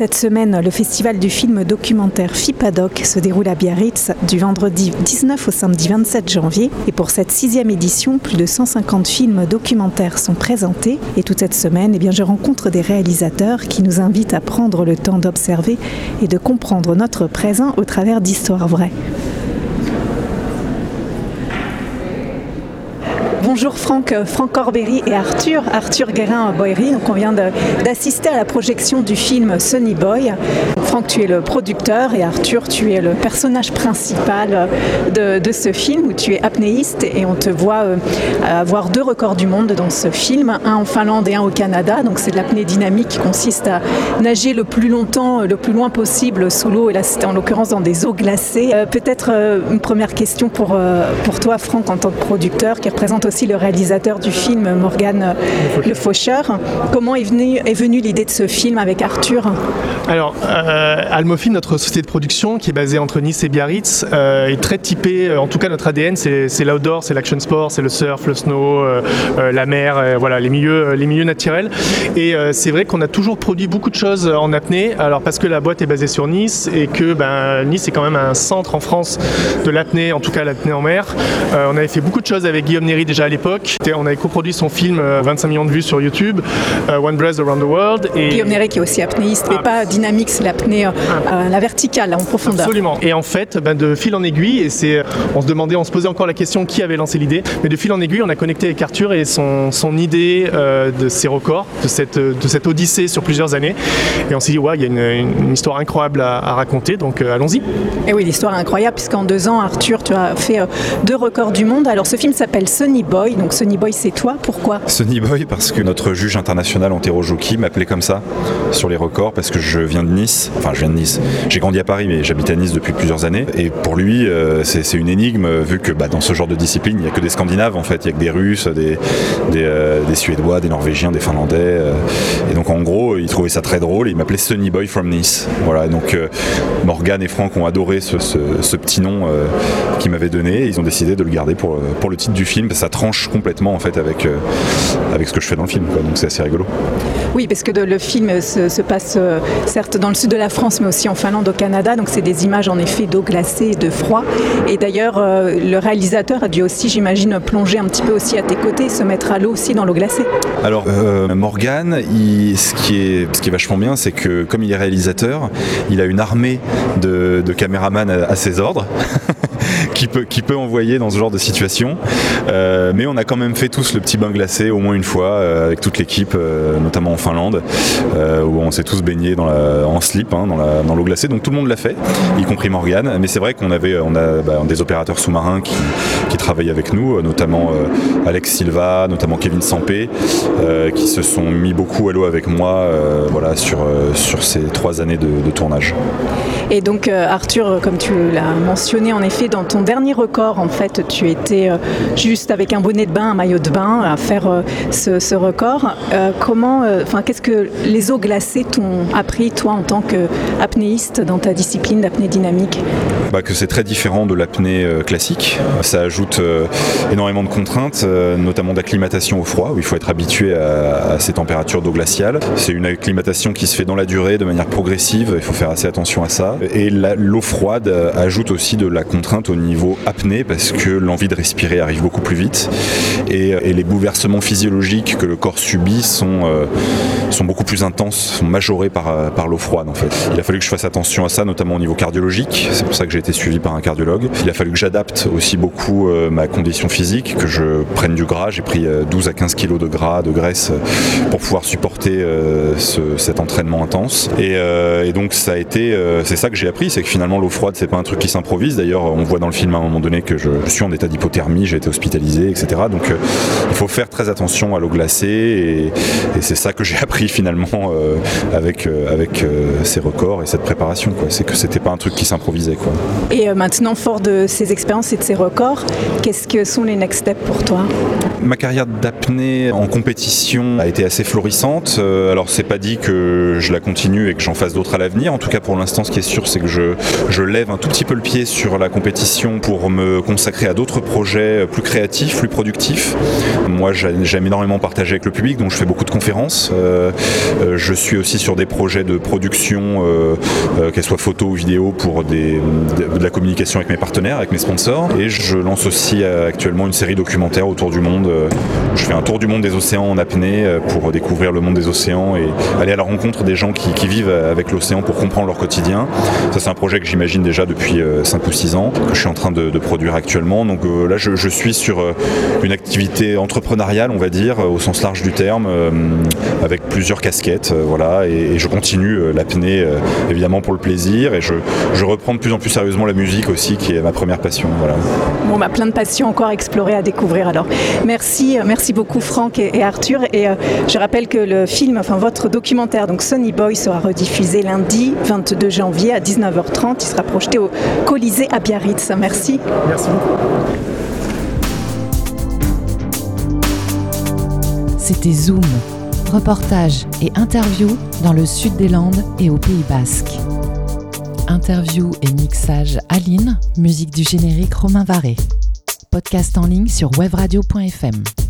Cette semaine, le festival du film documentaire FIPADOC se déroule à Biarritz du vendredi 19 au samedi 27 janvier. Et pour cette sixième édition, plus de 150 films documentaires sont présentés. Et toute cette semaine, eh je rencontre des réalisateurs qui nous invitent à prendre le temps d'observer et de comprendre notre présent au travers d'histoires vraies. Bonjour Franck, Franck Corbéry et Arthur, Arthur Guérin-Boyery. Donc on vient d'assister à la projection du film Sunny Boy. Franck, tu es le producteur et Arthur, tu es le personnage principal de, ce film où tu es apnéiste et on te voit euh, avoir deux records du monde dans ce film, un en Finlande et un au Canada. Donc c'est de l'apnée dynamique qui consiste à nager le plus longtemps, le plus loin possible sous l'eau et là c'était en l'occurrence dans des eaux glacées. Euh, Peut-être euh, une première question pour, euh, pour toi Franck en tant que producteur qui représente aussi le réalisateur du film, Morgane Le Faucheur. Comment est venue l'idée de ce film avec Arthur? Alors, euh, notre société de production qui est basée entre Nice et Biarritz, euh, est très typée, euh, en tout cas notre ADN, c'est l'outdoor, c'est l'action sport, c'est le surf, le snow, euh, la mer, voilà, les milieux, les milieux naturels. Et c'est vrai qu'on a toujours produit beaucoup de choses en apnée, alors parce que la boîte est basée sur Nice et que ben, Nice est quand même un centre en France de l'apnée, en tout cas l'apnée en mer. On avait fait beaucoup de choses avec Guillaume Néry déjà l'époque. On avait coproduit son film euh, 25 millions de vues sur YouTube, euh, One Breath Around the World. Et Guillaume Néret qui est aussi apnéiste, mais pas dynamique, c'est l'apnée, euh, euh, la verticale, en profondeur. Absolument. Et en fait, ben, de fil en aiguille, et c'est, on se demandait, on se posait encore la question qui avait lancé l'idée, mais de fil en aiguille, on a connecté avec Arthur et son, son idée euh, de ces records, de cette, de cette odyssée sur plusieurs années. Et on s'est dit, ouais, il y a une, une histoire incroyable à, à raconter, donc euh, allons-y. Et oui, l'histoire incroyable, puisqu'en deux ans, Arthur, tu as fait euh, deux records du monde. Alors ce film s'appelle Sunny Boy, donc Sunny Boy c'est toi, pourquoi? Sunny Boy parce que notre juge international Antero Joki m'appelait comme ça sur les records parce que je viens de Nice, enfin je viens de Nice, j'ai grandi à Paris mais j'habite à Nice depuis plusieurs années. Et pour lui euh, c'est une énigme euh, vu que bah, dans ce genre de discipline il n'y a que des Scandinaves en fait, il n'y a que des Russes, des, des, euh, Suédois, des Norvégiens, des Finlandais et donc en gros il trouvait ça très drôle il m'appelait Sunny Boy from Nice. Voilà. Donc Morgan et Franck ont adoré ce, petit nom qu'il m'avait donné. Ils ont décidé de le garder pour, pour le titre du film. Ça tranche complètement en fait avec, euh, avec ce que je fais dans le film quoi. donc c'est assez rigolo. Oui, parce que de- le film se, se passe euh, certes dans le sud de la France, mais aussi en Finlande, au Canada. Donc c'est des images en effet d'eau glacée et de froid. Et d'ailleurs, euh, le réalisateur a dû aussi, j'imagine, plonger un petit peu aussi à tes côtés, se mettre à l'eau aussi dans l'eau glacée. Alors Morgan, il- ce, qui est, ce qui est vachement bien, c'est que comme il est réalisateur, il a une armée de, de caméramans à, à ses ordres. qui peut, envoyer dans ce genre de situation. Euh, mais on a quand même fait tous le petit bain glacé au moins une fois euh, avec toute l'équipe, euh, notamment en Finlande, où on s'est tous baignés dans en slip hein, dans l'eau glacée. Donc tout le monde l'a fait, y compris Morgan. Mais c'est vrai qu'on avait on a bah, des opérateurs sous-marins qui, qui travaillent avec nous, euh, notamment euh, Alex Silva, notamment Kevin Sampé, euh, qui se sont mis beaucoup à l'eau avec moi voilà, sur, sur ces trois années de, de tournage. Et donc, Arthur, comme tu l'as mentionné, en effet, dans ton dernier record, en fait, tu étais juste avec un bonnet de bain, un maillot de bain, à faire ce, ce record. Comment, enfin, qu'est-ce que les eaux glacées t'ont appris, toi, en tant qu'apnéiste, dans ta discipline d'apnée dynamique? Bah, que c'est très différent de l'apnée classique. Ça ajoute euh, énormément de contraintes, euh, notamment d'acclimatation au froid, où il faut être habitué à, ces températures d'eau glaciale. C'est une acclimatation qui se fait dans la durée, de manière progressive, il faut faire assez attention à ça. Et l'eau froide euh, ajoute aussi de la contrainte au niveau apnée, parce que l'envie de respirer arrive beaucoup plus vite. Et, les bouleversements physiologiques que le corps subit sont, sont beaucoup plus intenses, sont majorés par, par l'eau froide en fait. Il a fallu que je fasse attention à ça, notamment au niveau cardiologique. C'est pour ça que j'ai été suivi par un cardiologue. Il a fallu que j'adapte aussi beaucoup ma condition physique, que je prenne du gras. J'ai pris euh, 12 à 15 kilos de gras, de graisse, euh, pour pouvoir supporter euh, ce- cet entraînement intense. Et, euh, donc ça a été, euh, c'est ça que j'ai appris, c'est que finalement l'eau froide c'est pas un truc qui s'improvise. D'ailleurs, on voit dans le film à un moment donné que je, suis en état d'hypothermie, j'ai été hospitalisé, etc. Donc euh, il faut faire très attention à l'eau glacée et, c'est ça que j'ai appris finalement euh, avec, euh, avec euh, ces records et cette préparation. C'est que c'était pas un truc qui s'improvisait. Et euh, maintenant, fort de ces expériences et de ces records, Qu'est-ce que sont les next steps pour toi Ma carrière d'apnée en compétition a été assez florissante. Euh, alors c'est pas dit que je la continue et que j'en fasse d'autres à l'avenir. En tout cas pour l'instant ce qui est sûr c'est que je, je lève un tout petit peu le pied sur la compétition pour me consacrer à d'autres projets plus créatifs, plus productifs. Moi j'aime énormément partager avec le public donc je fais beaucoup de conférences. Euh, euh, je suis aussi sur des projets de production, qu'elles soient photo ou vidéo pour des, de, la communication avec mes partenaires, avec mes sponsors. Et je lance aussi actuellement une série documentaire autour du monde euh, je fais un tour du monde des océans en apnée euh, pour découvrir le monde des océans et aller à la rencontre des gens qui, vivent avec l'océan pour comprendre leur quotidien. Ça, c'est un projet que j'imagine déjà depuis 5 euh, ou 6 ans, que je suis en train de, produire actuellement. Donc là, je, suis sur une activité entrepreneuriale, on va dire, au sens large du terme, avec plusieurs casquettes. Voilà, et, je continue l'apnée évidemment pour le plaisir et je, reprends de plus en plus sérieusement la musique aussi, qui est ma première passion. Voilà. Bon, bah, plein de passions encore à explorer, à découvrir alors. Merci, euh, merci beaucoup Franck et, Arthur. Et euh, je rappelle que le film, enfin votre documentaire, donc Sonny Boy, sera rediffusé lundi 22 janvier à 19h30. Il sera projeté au Colisée à Biarritz. Merci. Merci beaucoup. C'était Zoom, reportage et interview dans le sud des Landes et au Pays Basque. Interview et mixage Aline, musique du générique Romain Varé podcast en ligne sur webradio.fm.